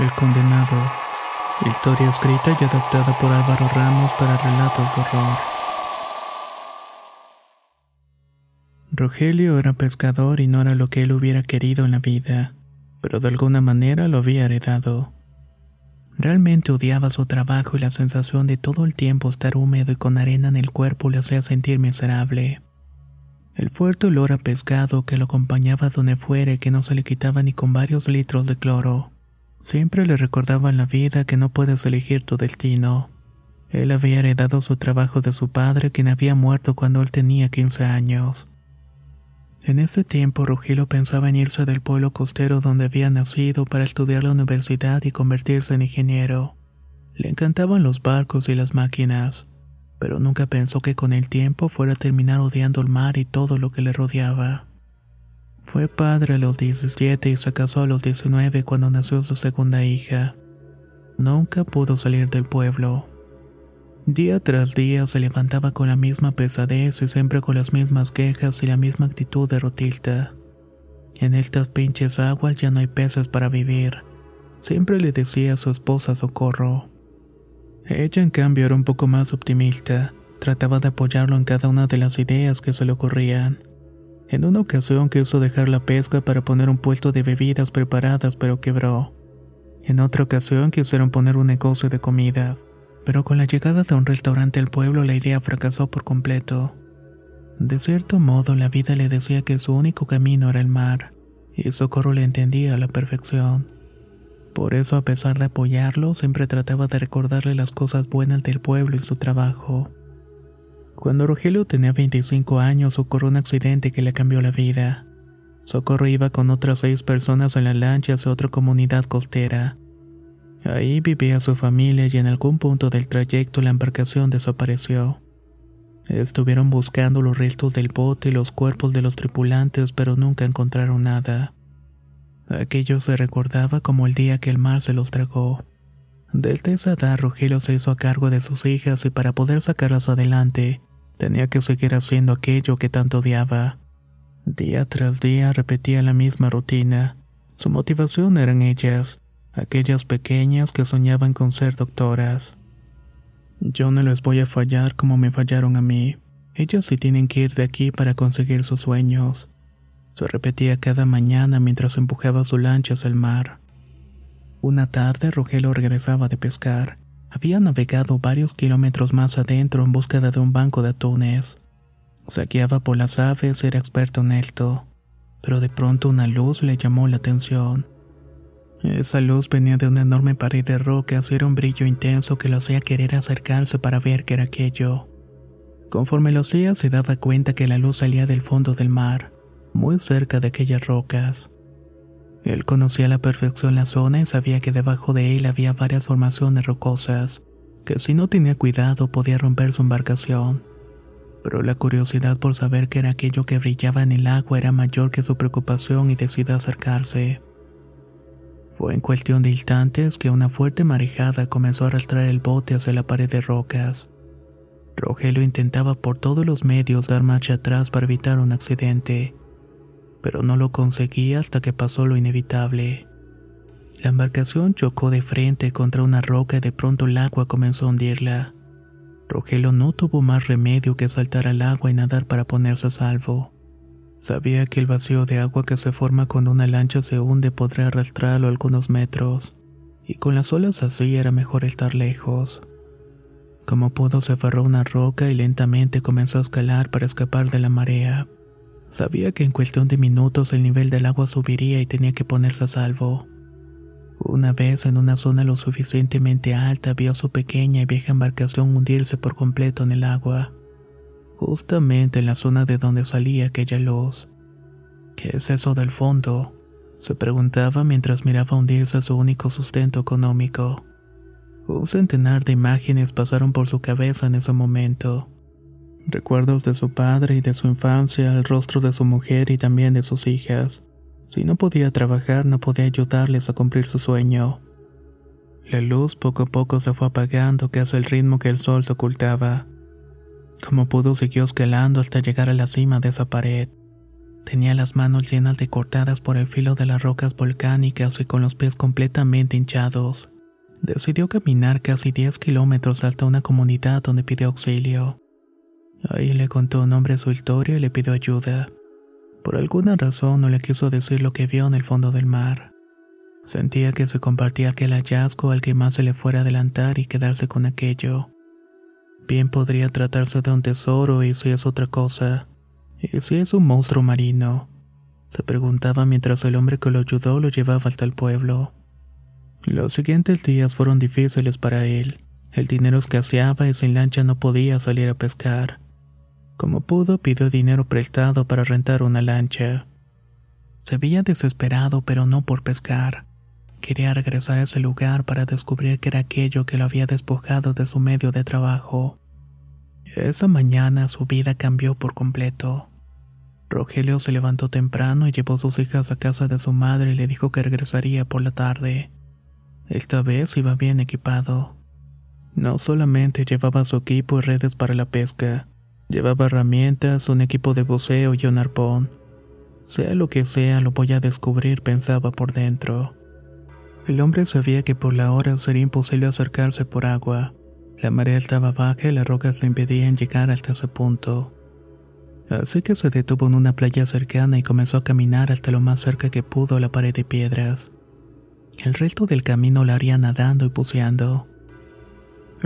El condenado. Historia escrita y adaptada por Álvaro Ramos para relatos de horror. Rogelio era pescador y no era lo que él hubiera querido en la vida, pero de alguna manera lo había heredado. Realmente odiaba su trabajo y la sensación de todo el tiempo estar húmedo y con arena en el cuerpo le hacía sentir miserable. El fuerte olor a pescado que lo acompañaba donde fuera y que no se le quitaba ni con varios litros de cloro. Siempre le recordaba en la vida que no puedes elegir tu destino. Él había heredado su trabajo de su padre, quien había muerto cuando él tenía 15 años. En ese tiempo, Rogelio pensaba en irse del pueblo costero donde había nacido para estudiar la universidad y convertirse en ingeniero. Le encantaban los barcos y las máquinas, pero nunca pensó que con el tiempo fuera a terminar odiando el mar y todo lo que le rodeaba. Fue padre a los 17 y se casó a los 19 cuando nació su segunda hija. Nunca pudo salir del pueblo. Día tras día se levantaba con la misma pesadez y siempre con las mismas quejas y la misma actitud de rotilta. En estas pinches aguas ya no hay peces para vivir. Siempre le decía a su esposa Socorro. Ella en cambio era un poco más optimista. Trataba de apoyarlo en cada una de las ideas que se le ocurrían. En una ocasión quiso dejar la pesca para poner un puesto de bebidas preparadas, pero quebró. En otra ocasión quisieron poner un negocio de comidas, pero con la llegada de un restaurante al pueblo la idea fracasó por completo. De cierto modo, la vida le decía que su único camino era el mar, y Socorro le entendía a la perfección. Por eso, a pesar de apoyarlo, siempre trataba de recordarle las cosas buenas del pueblo y su trabajo. Cuando Rogelio tenía 25 años ocurrió un accidente que le cambió la vida. Socorro iba con otras seis personas en la lancha hacia otra comunidad costera. Ahí vivía su familia y en algún punto del trayecto la embarcación desapareció. Estuvieron buscando los restos del bote y los cuerpos de los tripulantes, pero nunca encontraron nada. Aquello se recordaba como el día que el mar se los tragó. Desde esa edad Rogelio se hizo a cargo de sus hijas y para poder sacarlas adelante, Tenía que seguir haciendo aquello que tanto odiaba. Día tras día repetía la misma rutina. Su motivación eran ellas, aquellas pequeñas que soñaban con ser doctoras. Yo no les voy a fallar como me fallaron a mí. Ellas sí tienen que ir de aquí para conseguir sus sueños. Se repetía cada mañana mientras empujaba su lancha hacia el mar. Una tarde Rogelio regresaba de pescar. Había navegado varios kilómetros más adentro en búsqueda de un banco de atunes. Saqueaba por las aves, era experto en esto, pero de pronto una luz le llamó la atención. Esa luz venía de una enorme pared de rocas y era un brillo intenso que lo hacía querer acercarse para ver qué era aquello. Conforme lo hacía se daba cuenta que la luz salía del fondo del mar, muy cerca de aquellas rocas. Él conocía a la perfección la zona y sabía que debajo de él había varias formaciones rocosas, que si no tenía cuidado podía romper su embarcación. Pero la curiosidad por saber qué era aquello que brillaba en el agua era mayor que su preocupación y decidió acercarse. Fue en cuestión de instantes que una fuerte marejada comenzó a arrastrar el bote hacia la pared de rocas. Rogelio intentaba por todos los medios dar marcha atrás para evitar un accidente pero no lo conseguí hasta que pasó lo inevitable. La embarcación chocó de frente contra una roca y de pronto el agua comenzó a hundirla. Rogelio no tuvo más remedio que saltar al agua y nadar para ponerse a salvo. Sabía que el vacío de agua que se forma cuando una lancha se hunde podría arrastrarlo algunos metros, y con las olas así era mejor estar lejos. Como pudo se aferró a una roca y lentamente comenzó a escalar para escapar de la marea. Sabía que en cuestión de minutos el nivel del agua subiría y tenía que ponerse a salvo. Una vez en una zona lo suficientemente alta vio su pequeña y vieja embarcación hundirse por completo en el agua, justamente en la zona de donde salía aquella luz. ¿Qué es eso del fondo? se preguntaba mientras miraba hundirse su único sustento económico. Un centenar de imágenes pasaron por su cabeza en ese momento. Recuerdos de su padre y de su infancia, el rostro de su mujer y también de sus hijas. Si no podía trabajar, no podía ayudarles a cumplir su sueño. La luz poco a poco se fue apagando casi al ritmo que el sol se ocultaba. Como pudo siguió escalando hasta llegar a la cima de esa pared. Tenía las manos llenas de cortadas por el filo de las rocas volcánicas y con los pies completamente hinchados. Decidió caminar casi 10 kilómetros hasta una comunidad donde pidió auxilio. Ahí le contó un hombre su historia y le pidió ayuda. Por alguna razón no le quiso decir lo que vio en el fondo del mar. Sentía que se compartía aquel hallazgo al que más se le fuera a adelantar y quedarse con aquello. Bien podría tratarse de un tesoro y si es otra cosa. Y si es un monstruo marino. Se preguntaba mientras el hombre que lo ayudó lo llevaba hasta el pueblo. Los siguientes días fueron difíciles para él. El dinero escaseaba y sin lancha no podía salir a pescar. Como pudo, pidió dinero prestado para rentar una lancha. Se veía desesperado, pero no por pescar. Quería regresar a ese lugar para descubrir qué era aquello que lo había despojado de su medio de trabajo. Esa mañana su vida cambió por completo. Rogelio se levantó temprano y llevó a sus hijas a casa de su madre y le dijo que regresaría por la tarde. Esta vez iba bien equipado. No solamente llevaba su equipo y redes para la pesca, llevaba herramientas, un equipo de buceo y un arpón. Sea lo que sea, lo voy a descubrir, pensaba por dentro. El hombre sabía que por la hora sería imposible acercarse por agua. La marea estaba baja y las rocas le impedían llegar hasta ese punto. Así que se detuvo en una playa cercana y comenzó a caminar hasta lo más cerca que pudo a la pared de piedras. El resto del camino lo haría nadando y buceando.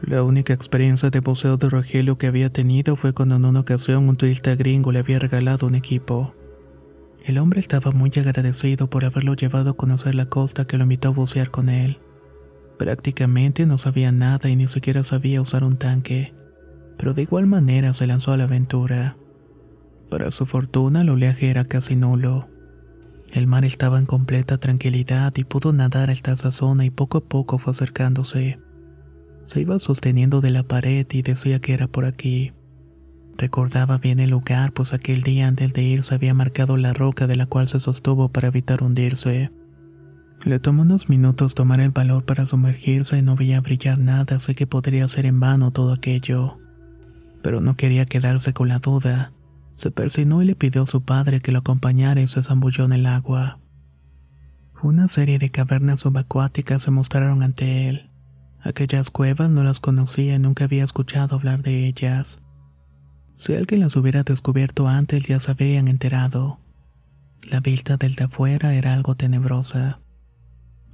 La única experiencia de buceo de Rogelio que había tenido fue cuando en una ocasión un turista gringo le había regalado un equipo. El hombre estaba muy agradecido por haberlo llevado a conocer la costa que lo invitó a bucear con él. Prácticamente no sabía nada y ni siquiera sabía usar un tanque, pero de igual manera se lanzó a la aventura. Para su fortuna el oleaje era casi nulo. El mar estaba en completa tranquilidad y pudo nadar hasta esa zona y poco a poco fue acercándose. Se iba sosteniendo de la pared y decía que era por aquí. Recordaba bien el lugar, pues aquel día antes de irse había marcado la roca de la cual se sostuvo para evitar hundirse. Le tomó unos minutos tomar el valor para sumergirse y no veía brillar nada, así que podría ser en vano todo aquello. Pero no quería quedarse con la duda. Se persinó y le pidió a su padre que lo acompañara y se zambulló en el agua. Una serie de cavernas subacuáticas se mostraron ante él. Aquellas cuevas no las conocía y nunca había escuchado hablar de ellas. Si alguien las hubiera descubierto antes ya se habrían enterado. La vista del de afuera era algo tenebrosa.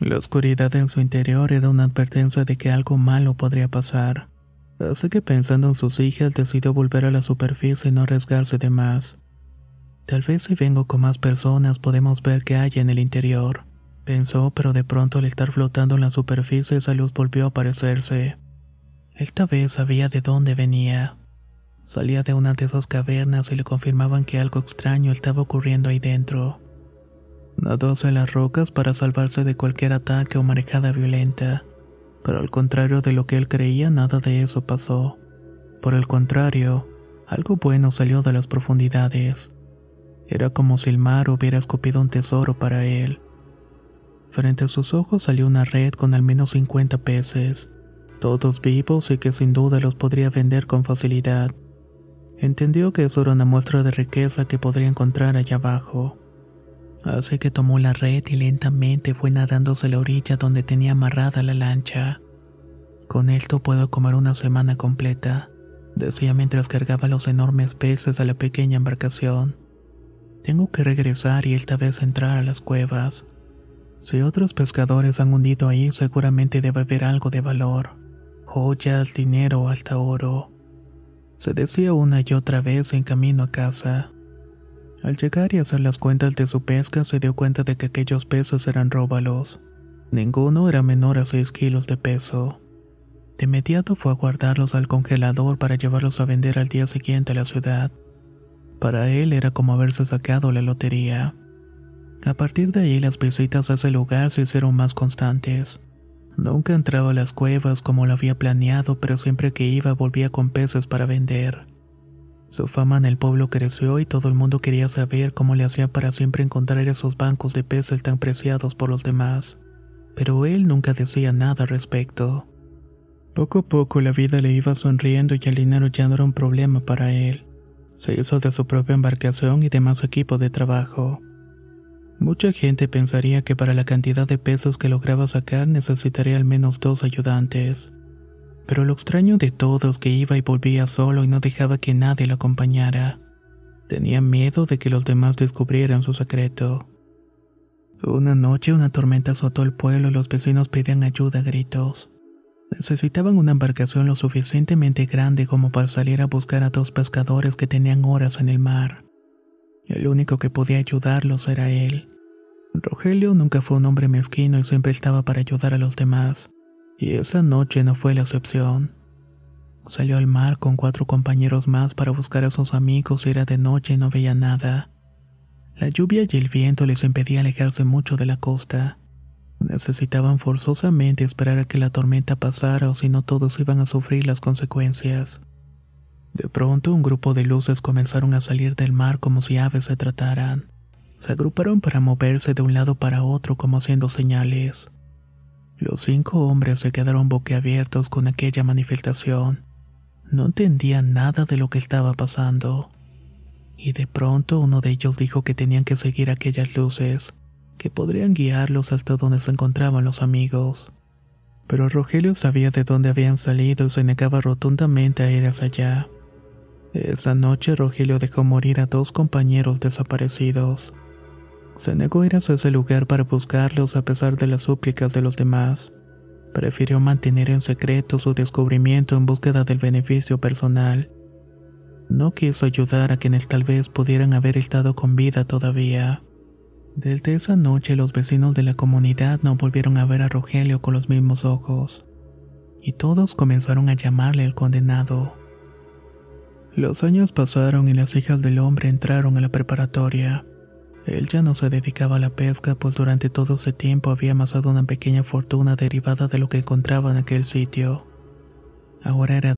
La oscuridad en su interior era una advertencia de que algo malo podría pasar. Así que pensando en sus hijas decidió volver a la superficie y no arriesgarse de más. Tal vez si vengo con más personas podemos ver qué hay en el interior, pensó, pero de pronto al estar flotando en la superficie esa luz volvió a aparecerse. Esta vez sabía de dónde venía. Salía de una de esas cavernas y le confirmaban que algo extraño estaba ocurriendo ahí dentro. Nadó hacia las rocas para salvarse de cualquier ataque o marejada violenta pero al contrario de lo que él creía, nada de eso pasó. Por el contrario, algo bueno salió de las profundidades. Era como si el mar hubiera escupido un tesoro para él. Frente a sus ojos salió una red con al menos 50 peces, todos vivos y que sin duda los podría vender con facilidad. Entendió que eso era una muestra de riqueza que podría encontrar allá abajo. Así que tomó la red y lentamente fue nadándose a la orilla donde tenía amarrada la lancha. Con esto puedo comer una semana completa, decía mientras cargaba los enormes peces a la pequeña embarcación. Tengo que regresar y esta vez entrar a las cuevas. Si otros pescadores han hundido ahí, seguramente debe haber algo de valor. Joyas, dinero, hasta oro. Se decía una y otra vez en camino a casa. Al llegar y hacer las cuentas de su pesca, se dio cuenta de que aquellos peces eran róbalos. Ninguno era menor a 6 kilos de peso. De inmediato fue a guardarlos al congelador para llevarlos a vender al día siguiente a la ciudad. Para él era como haberse sacado la lotería. A partir de ahí las visitas a ese lugar se hicieron más constantes. Nunca entraba a las cuevas como lo había planeado, pero siempre que iba volvía con peces para vender. Su fama en el pueblo creció y todo el mundo quería saber cómo le hacía para siempre encontrar esos bancos de peces tan preciados por los demás. Pero él nunca decía nada al respecto. Poco a poco la vida le iba sonriendo y el dinero ya no era un problema para él. Se hizo de su propia embarcación y de más equipo de trabajo. Mucha gente pensaría que para la cantidad de pesos que lograba sacar necesitaría al menos dos ayudantes. Pero lo extraño de todo es que iba y volvía solo y no dejaba que nadie lo acompañara. Tenía miedo de que los demás descubrieran su secreto. Una noche una tormenta azotó el pueblo y los vecinos pedían ayuda a gritos. Necesitaban una embarcación lo suficientemente grande como para salir a buscar a dos pescadores que tenían horas en el mar. El único que podía ayudarlos era él. Rogelio nunca fue un hombre mezquino y siempre estaba para ayudar a los demás y esa noche no fue la excepción. Salió al mar con cuatro compañeros más para buscar a sus amigos y era de noche y no veía nada. La lluvia y el viento les impedía alejarse mucho de la costa. Necesitaban forzosamente esperar a que la tormenta pasara o si no todos iban a sufrir las consecuencias. De pronto un grupo de luces comenzaron a salir del mar como si aves se trataran. Se agruparon para moverse de un lado para otro como haciendo señales. Los cinco hombres se quedaron boquiabiertos con aquella manifestación. No entendían nada de lo que estaba pasando. Y de pronto uno de ellos dijo que tenían que seguir aquellas luces, que podrían guiarlos hasta donde se encontraban los amigos. Pero Rogelio sabía de dónde habían salido y se negaba rotundamente a ir hacia allá. Esa noche Rogelio dejó morir a dos compañeros desaparecidos. Se negó a ir hacia ese lugar para buscarlos a pesar de las súplicas de los demás. Prefirió mantener en secreto su descubrimiento en búsqueda del beneficio personal. No quiso ayudar a quienes tal vez pudieran haber estado con vida todavía. Desde esa noche los vecinos de la comunidad no volvieron a ver a Rogelio con los mismos ojos, y todos comenzaron a llamarle el condenado. Los años pasaron y las hijas del hombre entraron a la preparatoria. Él ya no se dedicaba a la pesca, pues durante todo ese tiempo había amasado una pequeña fortuna derivada de lo que encontraba en aquel sitio. Ahora era.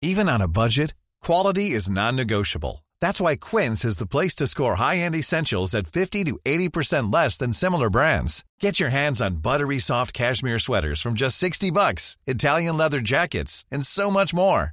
Even on a budget, quality is non-negotiable. That's why Quince is the place to score high-end essentials at 50 to 80% less than similar brands. Get your hands on buttery soft cashmere sweaters from just 60 bucks, Italian leather jackets, and so much more.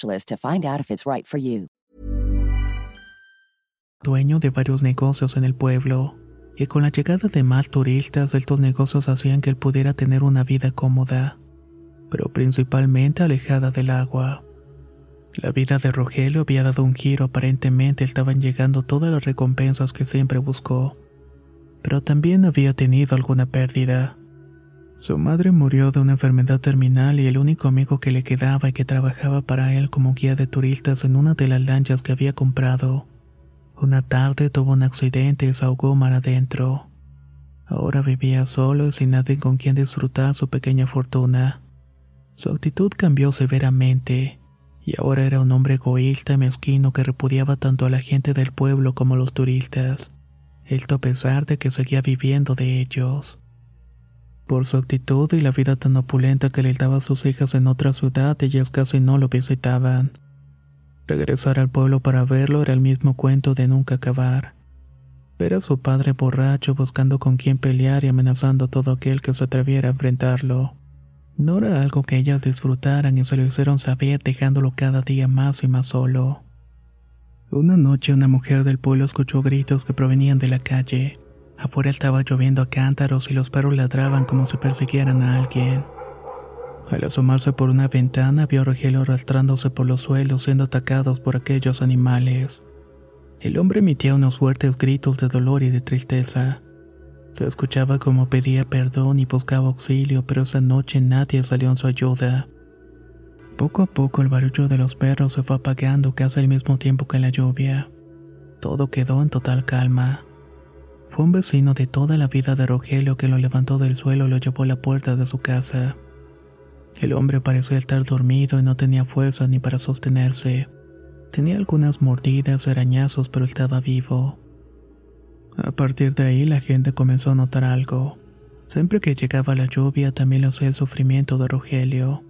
specialist to find out if it's right for you. Dueño de varios negocios en el pueblo, y con la llegada de más turistas, estos negocios hacían que él pudiera tener una vida cómoda, pero principalmente alejada del agua. La vida de Rogelio había dado un giro, aparentemente estaban llegando todas las recompensas que siempre buscó, pero también había tenido alguna pérdida. Su madre murió de una enfermedad terminal y el único amigo que le quedaba y que trabajaba para él como guía de turistas en una de las lanchas que había comprado. Una tarde tuvo un accidente y se ahogó mar adentro. Ahora vivía solo y sin nadie con quien disfrutar su pequeña fortuna. Su actitud cambió severamente, y ahora era un hombre egoísta y mezquino que repudiaba tanto a la gente del pueblo como a los turistas, esto a pesar de que seguía viviendo de ellos. Por su actitud y la vida tan opulenta que le daba a sus hijas en otra ciudad, ellas casi no lo visitaban. Regresar al pueblo para verlo era el mismo cuento de nunca acabar. Ver a su padre borracho buscando con quién pelear y amenazando a todo aquel que se atreviera a enfrentarlo. No era algo que ellas disfrutaran y se lo hicieron saber dejándolo cada día más y más solo. Una noche una mujer del pueblo escuchó gritos que provenían de la calle. Afuera estaba lloviendo a cántaros y los perros ladraban como si persiguieran a alguien. Al asomarse por una ventana vio a Rogelio arrastrándose por los suelos siendo atacados por aquellos animales. El hombre emitía unos fuertes gritos de dolor y de tristeza. Se escuchaba como pedía perdón y buscaba auxilio, pero esa noche nadie salió en su ayuda. Poco a poco el barullo de los perros se fue apagando casi al mismo tiempo que la lluvia. Todo quedó en total calma. Fue un vecino de toda la vida de Rogelio que lo levantó del suelo y lo llevó a la puerta de su casa. El hombre parecía estar dormido y no tenía fuerza ni para sostenerse. Tenía algunas mordidas o arañazos, pero estaba vivo. A partir de ahí la gente comenzó a notar algo. Siempre que llegaba la lluvia también lo hacía el sufrimiento de Rogelio.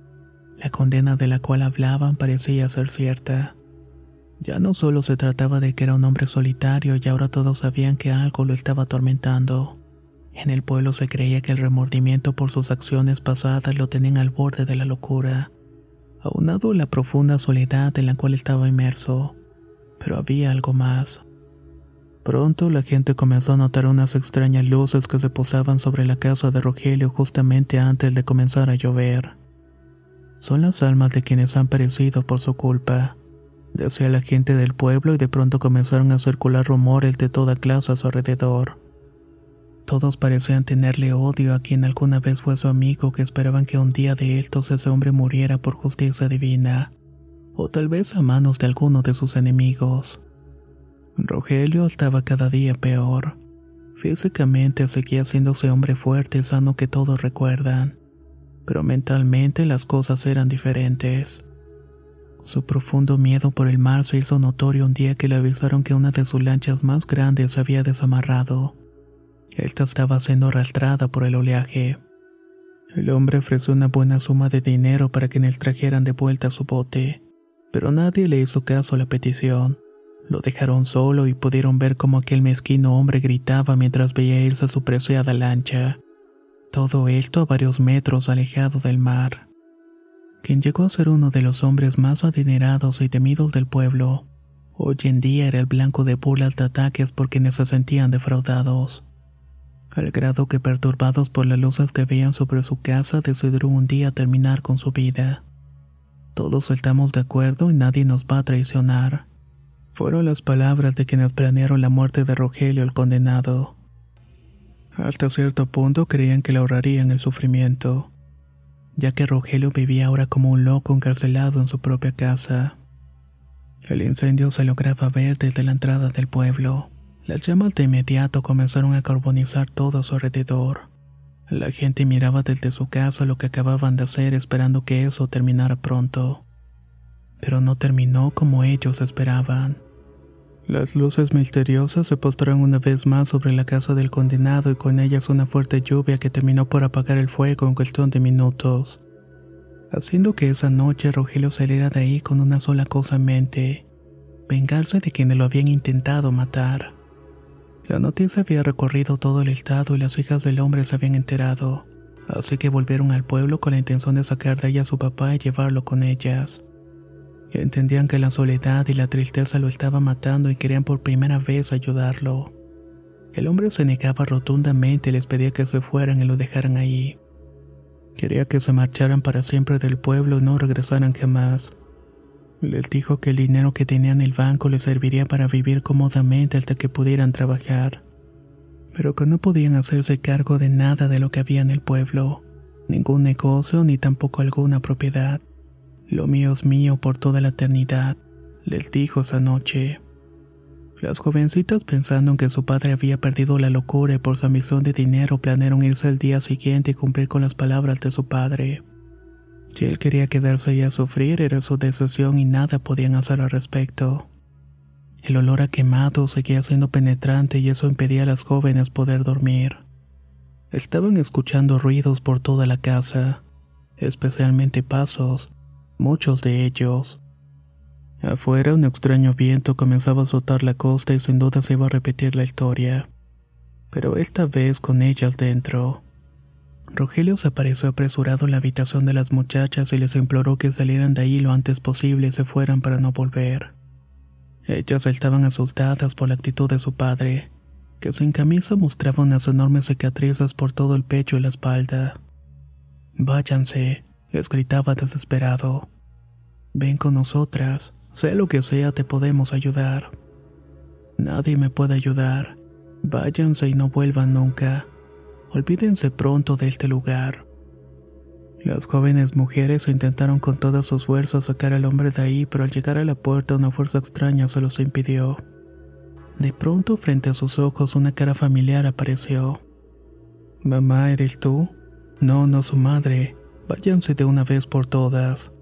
La condena de la cual hablaban parecía ser cierta. Ya no solo se trataba de que era un hombre solitario y ahora todos sabían que algo lo estaba atormentando. En el pueblo se creía que el remordimiento por sus acciones pasadas lo tenían al borde de la locura, aunado a la profunda soledad en la cual estaba inmerso. Pero había algo más. Pronto la gente comenzó a notar unas extrañas luces que se posaban sobre la casa de Rogelio justamente antes de comenzar a llover. Son las almas de quienes han perecido por su culpa decía la gente del pueblo y de pronto comenzaron a circular rumores de toda clase a su alrededor. Todos parecían tenerle odio a quien alguna vez fue su amigo que esperaban que un día de estos ese hombre muriera por justicia divina, o tal vez a manos de alguno de sus enemigos. Rogelio estaba cada día peor. Físicamente seguía siendo ese hombre fuerte y sano que todos recuerdan, pero mentalmente las cosas eran diferentes. Su profundo miedo por el mar se hizo notorio un día que le avisaron que una de sus lanchas más grandes se había desamarrado. Esta estaba siendo arrastrada por el oleaje. El hombre ofreció una buena suma de dinero para que les trajeran de vuelta su bote, pero nadie le hizo caso a la petición. Lo dejaron solo y pudieron ver cómo aquel mezquino hombre gritaba mientras veía irse su preciada lancha. Todo esto a varios metros alejado del mar quien llegó a ser uno de los hombres más adinerados y temidos del pueblo. Hoy en día era el blanco de burlas de ataques por quienes se sentían defraudados. Al grado que perturbados por las luces que veían sobre su casa decidieron un día terminar con su vida. Todos estamos de acuerdo y nadie nos va a traicionar. Fueron las palabras de quienes planearon la muerte de Rogelio el condenado. Hasta cierto punto creían que le ahorrarían el sufrimiento ya que Rogelio vivía ahora como un loco encarcelado en su propia casa. El incendio se lograba ver desde la entrada del pueblo. Las llamas de inmediato comenzaron a carbonizar todo a su alrededor. La gente miraba desde su casa lo que acababan de hacer esperando que eso terminara pronto. Pero no terminó como ellos esperaban. Las luces misteriosas se postraron una vez más sobre la casa del condenado y con ellas una fuerte lluvia que terminó por apagar el fuego en cuestión de minutos, haciendo que esa noche Rogelio saliera de ahí con una sola cosa en mente, vengarse de quienes lo habían intentado matar. La noticia había recorrido todo el estado y las hijas del hombre se habían enterado, así que volvieron al pueblo con la intención de sacar de ella a su papá y llevarlo con ellas. Entendían que la soledad y la tristeza lo estaban matando y querían por primera vez ayudarlo. El hombre se negaba rotundamente y les pedía que se fueran y lo dejaran ahí. Quería que se marcharan para siempre del pueblo y no regresaran jamás. Les dijo que el dinero que tenía en el banco les serviría para vivir cómodamente hasta que pudieran trabajar, pero que no podían hacerse cargo de nada de lo que había en el pueblo, ningún negocio ni tampoco alguna propiedad. Lo mío es mío por toda la eternidad, les dijo esa noche. Las jovencitas pensando en que su padre había perdido la locura y por su ambición de dinero planearon irse al día siguiente y cumplir con las palabras de su padre. Si él quería quedarse ahí a sufrir era su decisión y nada podían hacer al respecto. El olor a quemado seguía siendo penetrante y eso impedía a las jóvenes poder dormir. Estaban escuchando ruidos por toda la casa, especialmente pasos, muchos de ellos. Afuera un extraño viento comenzaba a azotar la costa y sin duda se iba a repetir la historia, pero esta vez con ellas dentro. Rogelio se apareció apresurado en la habitación de las muchachas y les imploró que salieran de ahí lo antes posible y se fueran para no volver. Ellas estaban asustadas por la actitud de su padre, que sin camisa mostraba unas enormes cicatrices por todo el pecho y la espalda. Váyanse, les gritaba desesperado. Ven con nosotras, sé lo que sea, te podemos ayudar. Nadie me puede ayudar. Váyanse y no vuelvan nunca. Olvídense pronto de este lugar. Las jóvenes mujeres intentaron con todas sus fuerzas sacar al hombre de ahí, pero al llegar a la puerta una fuerza extraña se los impidió. De pronto frente a sus ojos una cara familiar apareció. Mamá, ¿eres tú? No, no su madre. Váyanse de una vez por todas.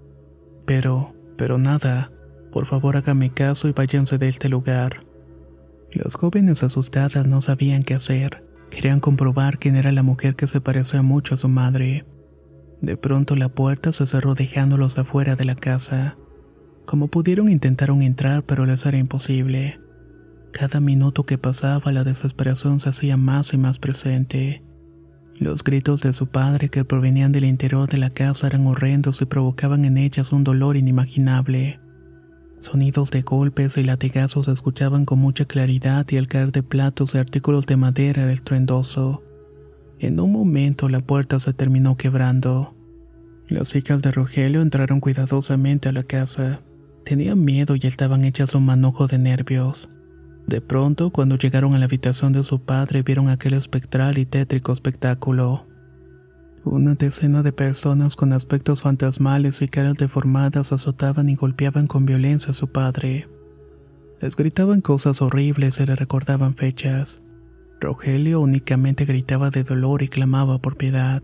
Pero, pero nada. Por favor hágame caso y váyanse de este lugar. Las jóvenes asustadas no sabían qué hacer. Querían comprobar quién era la mujer que se parecía mucho a su madre. De pronto la puerta se cerró dejándolos afuera de la casa. Como pudieron intentaron entrar pero les era imposible. Cada minuto que pasaba la desesperación se hacía más y más presente. Los gritos de su padre que provenían del interior de la casa eran horrendos y provocaban en ellas un dolor inimaginable. Sonidos de golpes y latigazos se escuchaban con mucha claridad y el caer de platos y artículos de madera era estruendoso. En un momento la puerta se terminó quebrando. Las hijas de Rogelio entraron cuidadosamente a la casa. Tenían miedo y estaban hechas un manojo de nervios. De pronto, cuando llegaron a la habitación de su padre, vieron aquel espectral y tétrico espectáculo. Una decena de personas con aspectos fantasmales y caras deformadas azotaban y golpeaban con violencia a su padre. Les gritaban cosas horribles y le recordaban fechas. Rogelio únicamente gritaba de dolor y clamaba por piedad.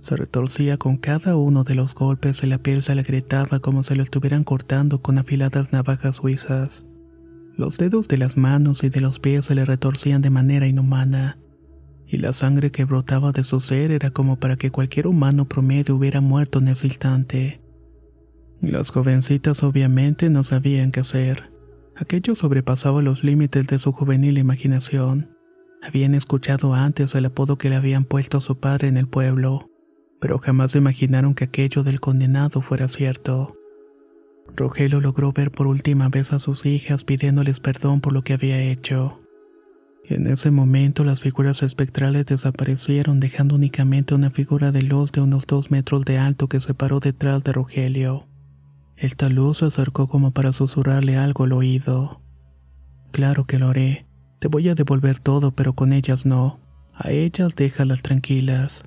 Se retorcía con cada uno de los golpes y la piel se le gritaba como si lo estuvieran cortando con afiladas navajas suizas. Los dedos de las manos y de los pies se le retorcían de manera inhumana y la sangre que brotaba de su ser era como para que cualquier humano promedio hubiera muerto en ese instante. Las jovencitas obviamente no sabían qué hacer. Aquello sobrepasaba los límites de su juvenil imaginación. Habían escuchado antes el apodo que le habían puesto a su padre en el pueblo, pero jamás imaginaron que aquello del condenado fuera cierto. Rogelio logró ver por última vez a sus hijas pidiéndoles perdón por lo que había hecho. En ese momento las figuras espectrales desaparecieron dejando únicamente una figura de luz de unos dos metros de alto que se paró detrás de Rogelio. Esta luz se acercó como para susurrarle algo al oído. Claro que lo haré. Te voy a devolver todo, pero con ellas no. A ellas déjalas tranquilas.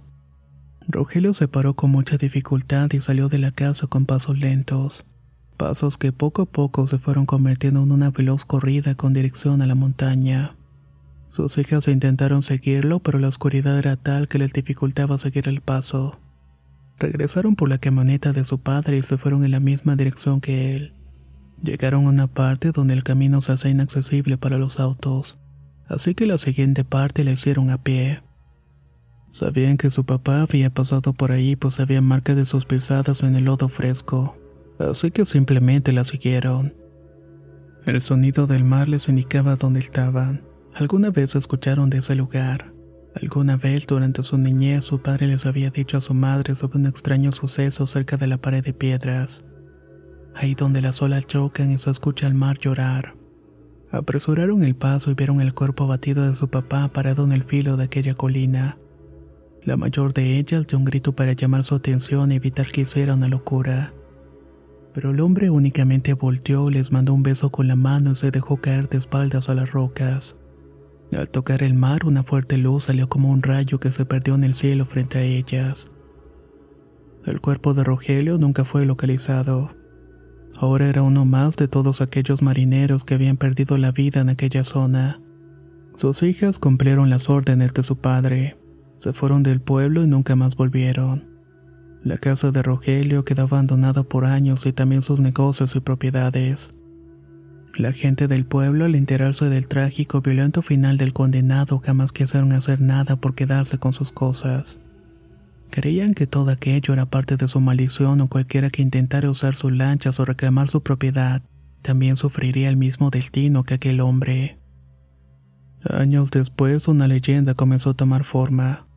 Rogelio se paró con mucha dificultad y salió de la casa con pasos lentos. Pasos que poco a poco se fueron convirtiendo en una veloz corrida con dirección a la montaña. Sus hijas intentaron seguirlo, pero la oscuridad era tal que les dificultaba seguir el paso. Regresaron por la camioneta de su padre y se fueron en la misma dirección que él. Llegaron a una parte donde el camino se hace inaccesible para los autos, así que la siguiente parte la hicieron a pie. Sabían que su papá había pasado por ahí pues había marcas de sus pisadas en el lodo fresco, así que simplemente la siguieron. El sonido del mar les indicaba dónde estaban. ¿Alguna vez escucharon de ese lugar? ¿Alguna vez durante su niñez su padre les había dicho a su madre sobre un extraño suceso cerca de la pared de piedras? Ahí donde las olas chocan y se escucha el mar llorar. Apresuraron el paso y vieron el cuerpo abatido de su papá parado en el filo de aquella colina. La mayor de ellas dio un grito para llamar su atención y evitar que hiciera una locura. Pero el hombre únicamente volteó, les mandó un beso con la mano y se dejó caer de espaldas a las rocas. Al tocar el mar, una fuerte luz salió como un rayo que se perdió en el cielo frente a ellas. El cuerpo de Rogelio nunca fue localizado. Ahora era uno más de todos aquellos marineros que habían perdido la vida en aquella zona. Sus hijas cumplieron las órdenes de su padre. Se fueron del pueblo y nunca más volvieron. La casa de Rogelio quedó abandonada por años y también sus negocios y propiedades. La gente del pueblo, al enterarse del trágico violento final del condenado, jamás quisieron hacer nada por quedarse con sus cosas. Creían que todo aquello era parte de su maldición o cualquiera que intentara usar sus lanchas o reclamar su propiedad también sufriría el mismo destino que aquel hombre. Años después una leyenda comenzó a tomar forma.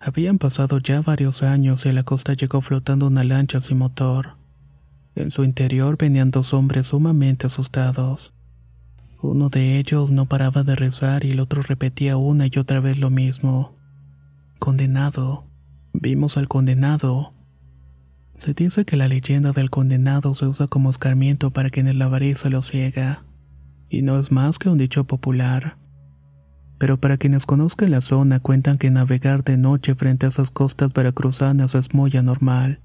Habían pasado ya varios años y a la costa llegó flotando una lancha sin motor. En su interior venían dos hombres sumamente asustados. Uno de ellos no paraba de rezar y el otro repetía una y otra vez lo mismo. Condenado. Vimos al condenado. Se dice que la leyenda del condenado se usa como escarmiento para quienes la avaricia lo ciega, y no es más que un dicho popular. Pero para quienes conozcan la zona cuentan que navegar de noche frente a esas costas veracruzanas es muy anormal.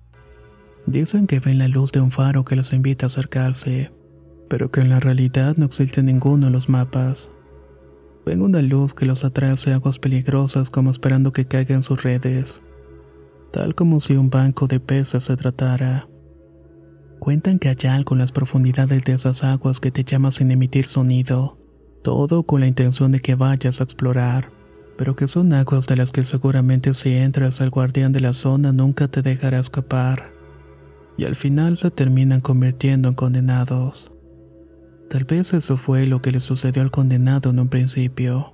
Dicen que ven la luz de un faro que los invita a acercarse, pero que en la realidad no existe ninguno en los mapas. Ven una luz que los atrae hacia aguas peligrosas como esperando que caigan sus redes tal como si un banco de peces se tratara. Cuentan que hay algo en las profundidades de esas aguas que te llama sin emitir sonido, todo con la intención de que vayas a explorar, pero que son aguas de las que seguramente si entras al guardián de la zona nunca te dejará escapar, y al final se terminan convirtiendo en condenados. Tal vez eso fue lo que le sucedió al condenado en un principio.